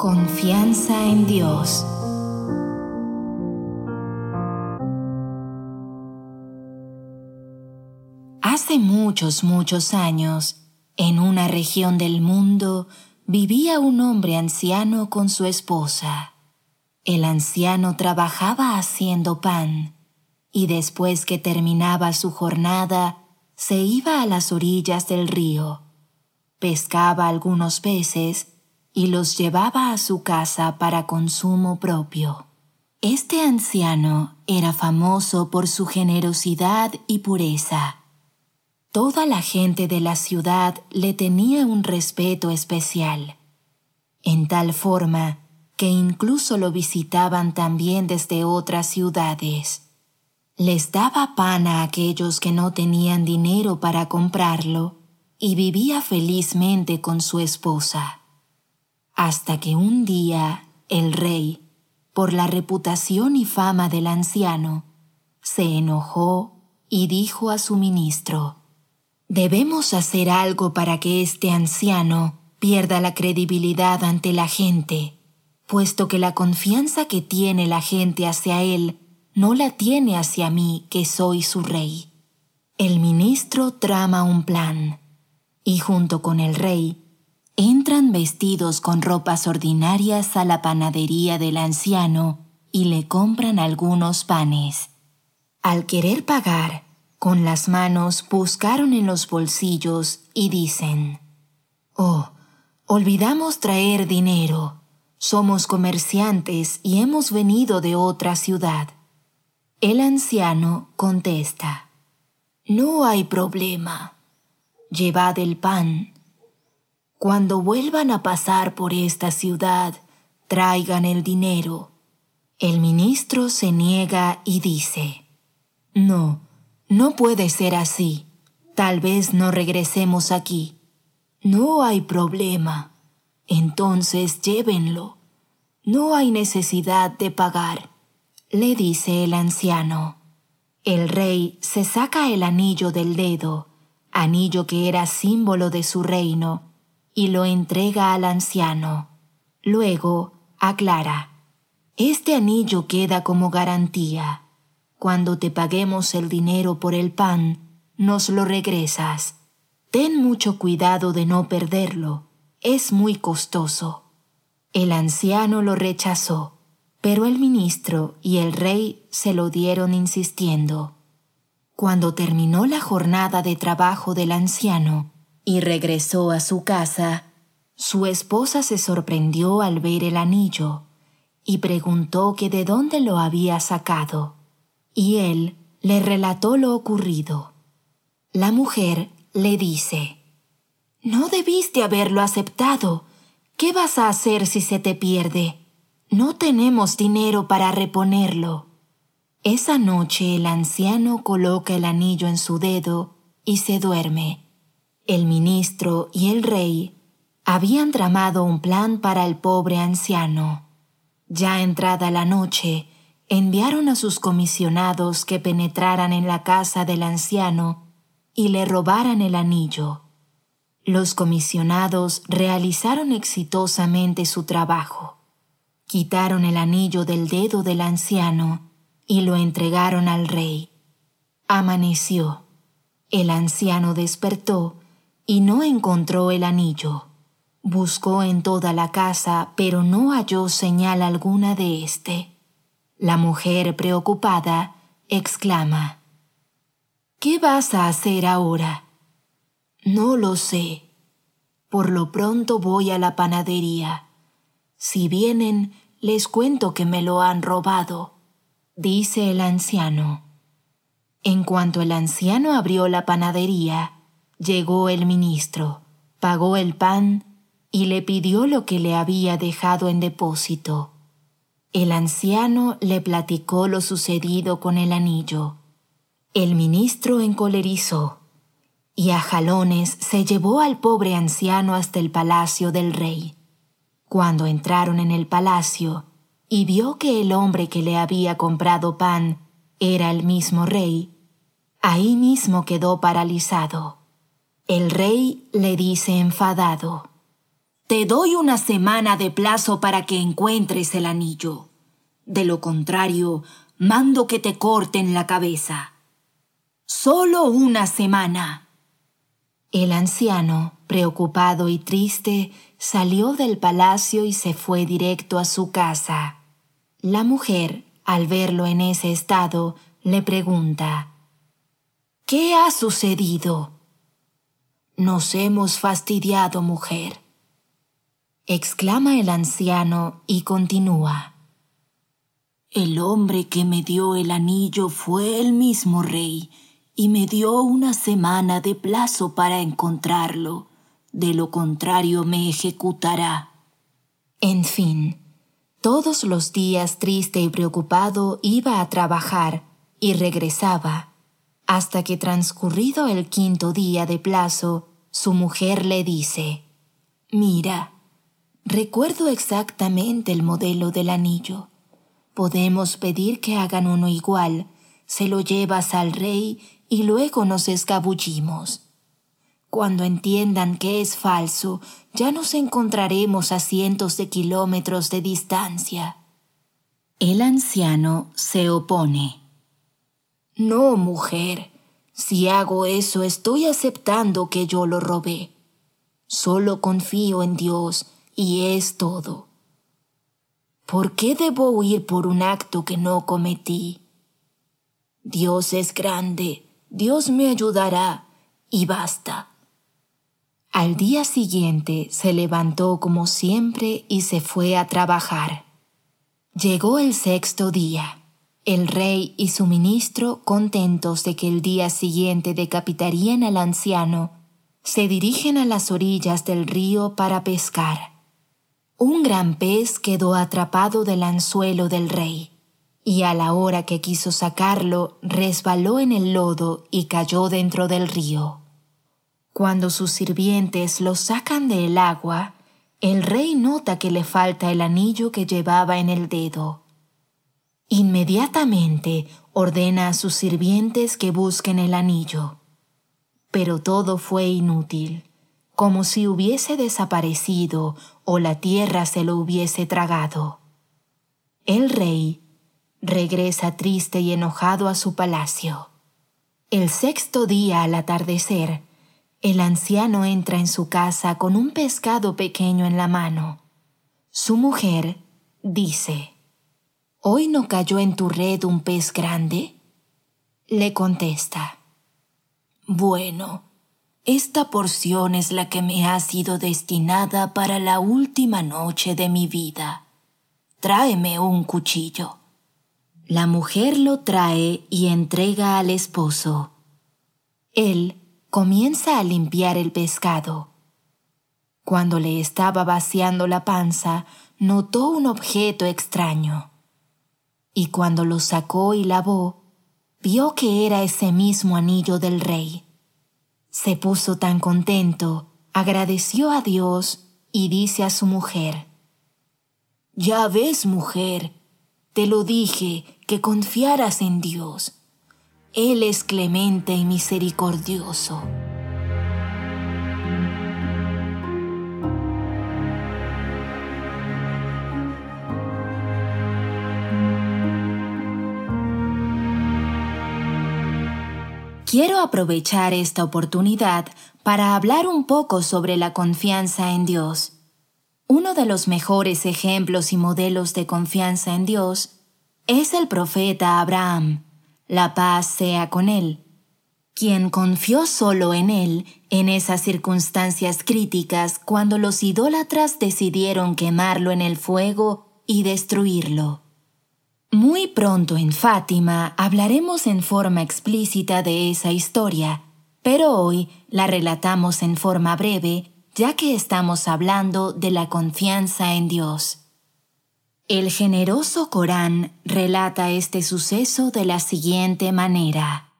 Confianza en Dios. Hace muchos, muchos años, en una región del mundo, vivía un hombre anciano con su esposa. El anciano trabajaba haciendo pan y después que terminaba su jornada, se iba a las orillas del río, pescaba algunos peces y los llevaba a su casa para consumo propio. Este anciano era famoso por su generosidad y pureza. Toda la gente de la ciudad le tenía un respeto especial, en tal forma que incluso lo visitaban también desde otras ciudades. Les daba pan a aquellos que no tenían dinero para comprarlo y vivía felizmente con su esposa. Hasta que un día el rey, por la reputación y fama del anciano, se enojó y dijo a su ministro, Debemos hacer algo para que este anciano pierda la credibilidad ante la gente, puesto que la confianza que tiene la gente hacia él no la tiene hacia mí que soy su rey. El ministro trama un plan, y junto con el rey, entran vestidos con ropas ordinarias a la panadería del anciano y le compran algunos panes. Al querer pagar, con las manos buscaron en los bolsillos y dicen, Oh, olvidamos traer dinero. Somos comerciantes y hemos venido de otra ciudad. El anciano contesta, No hay problema. Llevad el pan. Cuando vuelvan a pasar por esta ciudad, traigan el dinero. El ministro se niega y dice, No, no puede ser así. Tal vez no regresemos aquí. No hay problema. Entonces llévenlo. No hay necesidad de pagar le dice el anciano. El rey se saca el anillo del dedo, anillo que era símbolo de su reino, y lo entrega al anciano. Luego aclara, este anillo queda como garantía. Cuando te paguemos el dinero por el pan, nos lo regresas. Ten mucho cuidado de no perderlo, es muy costoso. El anciano lo rechazó pero el ministro y el rey se lo dieron insistiendo. Cuando terminó la jornada de trabajo del anciano y regresó a su casa, su esposa se sorprendió al ver el anillo y preguntó que de dónde lo había sacado, y él le relató lo ocurrido. La mujer le dice, No debiste haberlo aceptado. ¿Qué vas a hacer si se te pierde? No tenemos dinero para reponerlo. Esa noche el anciano coloca el anillo en su dedo y se duerme. El ministro y el rey habían tramado un plan para el pobre anciano. Ya entrada la noche, enviaron a sus comisionados que penetraran en la casa del anciano y le robaran el anillo. Los comisionados realizaron exitosamente su trabajo. Quitaron el anillo del dedo del anciano y lo entregaron al rey. Amaneció. El anciano despertó y no encontró el anillo. Buscó en toda la casa, pero no halló señal alguna de éste. La mujer, preocupada, exclama, ¿Qué vas a hacer ahora? No lo sé. Por lo pronto voy a la panadería. Si vienen, les cuento que me lo han robado, dice el anciano. En cuanto el anciano abrió la panadería, llegó el ministro, pagó el pan y le pidió lo que le había dejado en depósito. El anciano le platicó lo sucedido con el anillo. El ministro encolerizó y a jalones se llevó al pobre anciano hasta el palacio del rey. Cuando entraron en el palacio y vio que el hombre que le había comprado pan era el mismo rey, ahí mismo quedó paralizado. El rey le dice enfadado, te doy una semana de plazo para que encuentres el anillo. De lo contrario, mando que te corten la cabeza. Solo una semana. El anciano, preocupado y triste, salió del palacio y se fue directo a su casa. La mujer, al verlo en ese estado, le pregunta, ¿Qué ha sucedido? Nos hemos fastidiado, mujer. exclama el anciano y continúa. El hombre que me dio el anillo fue el mismo rey y me dio una semana de plazo para encontrarlo. De lo contrario me ejecutará. En fin, todos los días triste y preocupado iba a trabajar y regresaba, hasta que transcurrido el quinto día de plazo, su mujer le dice, Mira, recuerdo exactamente el modelo del anillo. Podemos pedir que hagan uno igual, se lo llevas al rey y luego nos escabullimos. Cuando entiendan que es falso, ya nos encontraremos a cientos de kilómetros de distancia. El anciano se opone. No, mujer, si hago eso estoy aceptando que yo lo robé. Solo confío en Dios y es todo. ¿Por qué debo huir por un acto que no cometí? Dios es grande Dios me ayudará y basta. Al día siguiente se levantó como siempre y se fue a trabajar. Llegó el sexto día. El rey y su ministro, contentos de que el día siguiente decapitarían al anciano, se dirigen a las orillas del río para pescar. Un gran pez quedó atrapado del anzuelo del rey y a la hora que quiso sacarlo resbaló en el lodo y cayó dentro del río. Cuando sus sirvientes lo sacan del agua, el rey nota que le falta el anillo que llevaba en el dedo. Inmediatamente ordena a sus sirvientes que busquen el anillo. Pero todo fue inútil, como si hubiese desaparecido o la tierra se lo hubiese tragado. El rey regresa triste y enojado a su palacio. El sexto día al atardecer, el anciano entra en su casa con un pescado pequeño en la mano. Su mujer dice, ¿Hoy no cayó en tu red un pez grande? Le contesta, Bueno, esta porción es la que me ha sido destinada para la última noche de mi vida. Tráeme un cuchillo. La mujer lo trae y entrega al esposo. Él comienza a limpiar el pescado. Cuando le estaba vaciando la panza, notó un objeto extraño. Y cuando lo sacó y lavó, vio que era ese mismo anillo del rey. Se puso tan contento, agradeció a Dios y dice a su mujer, Ya ves, mujer, te lo dije que confiaras en Dios. Él es clemente y misericordioso. Quiero aprovechar esta oportunidad para hablar un poco sobre la confianza en Dios. Uno de los mejores ejemplos y modelos de confianza en Dios es el profeta Abraham, la paz sea con él, quien confió solo en él en esas circunstancias críticas cuando los idólatras decidieron quemarlo en el fuego y destruirlo. Muy pronto en Fátima hablaremos en forma explícita de esa historia, pero hoy la relatamos en forma breve ya que estamos hablando de la confianza en Dios. El generoso Corán relata este suceso de la siguiente manera.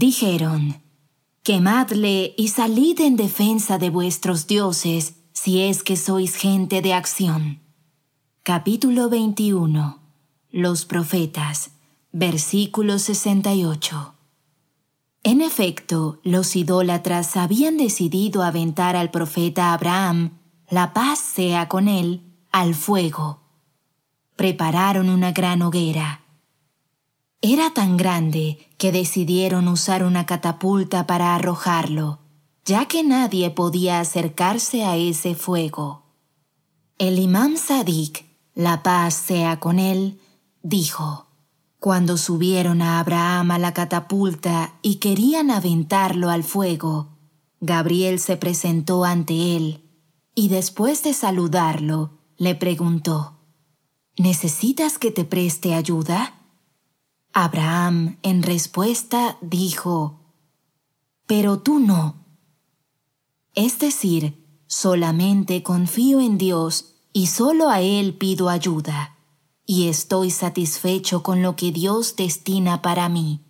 Dijeron, Quemadle y salid en defensa de vuestros dioses, si es que sois gente de acción. Capítulo 21. Los profetas. Versículo 68. En efecto, los idólatras habían decidido aventar al profeta Abraham, la paz sea con él, al fuego. Prepararon una gran hoguera. Era tan grande que decidieron usar una catapulta para arrojarlo, ya que nadie podía acercarse a ese fuego. El imam Sadik, la paz sea con él, dijo, cuando subieron a Abraham a la catapulta y querían aventarlo al fuego, Gabriel se presentó ante él y después de saludarlo, le preguntó, ¿Necesitas que te preste ayuda? Abraham, en respuesta, dijo, Pero tú no. Es decir, solamente confío en Dios y solo a Él pido ayuda y estoy satisfecho con lo que Dios destina para mí.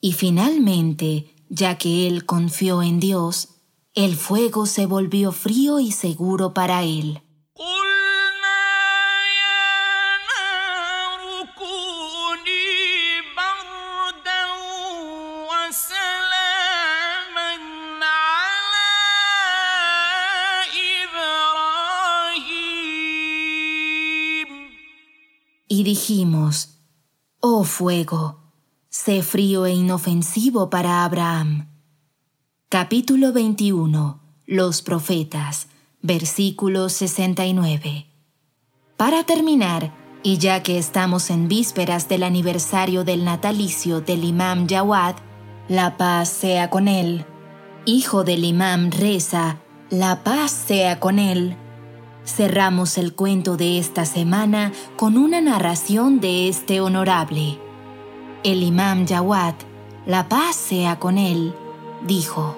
Y finalmente, ya que él confió en Dios, el fuego se volvió frío y seguro para él. Y dijimos, Oh fuego, sé frío e inofensivo para Abraham. Capítulo 21. Los profetas. Versículo 69. Para terminar, y ya que estamos en vísperas del aniversario del natalicio del imam Jawad, la paz sea con él, hijo del imam Reza, la paz sea con él, Cerramos el cuento de esta semana con una narración de este honorable. El imam Jawad, la paz sea con él, dijo,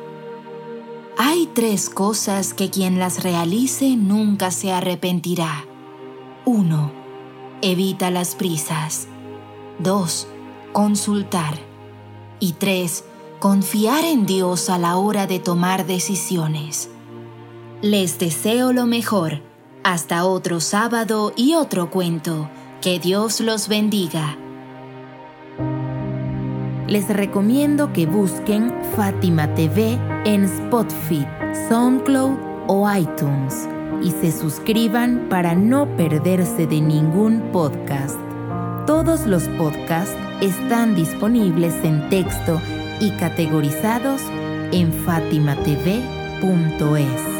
Hay tres cosas que quien las realice nunca se arrepentirá. 1. Evita las prisas. 2. Consultar. Y 3. Confiar en Dios a la hora de tomar decisiones. Les deseo lo mejor hasta otro sábado y otro cuento. Que Dios los bendiga. Les recomiendo que busquen Fátima TV en Spotify, SoundCloud o iTunes y se suscriban para no perderse de ningún podcast. Todos los podcasts están disponibles en texto y categorizados en fatimatv.es.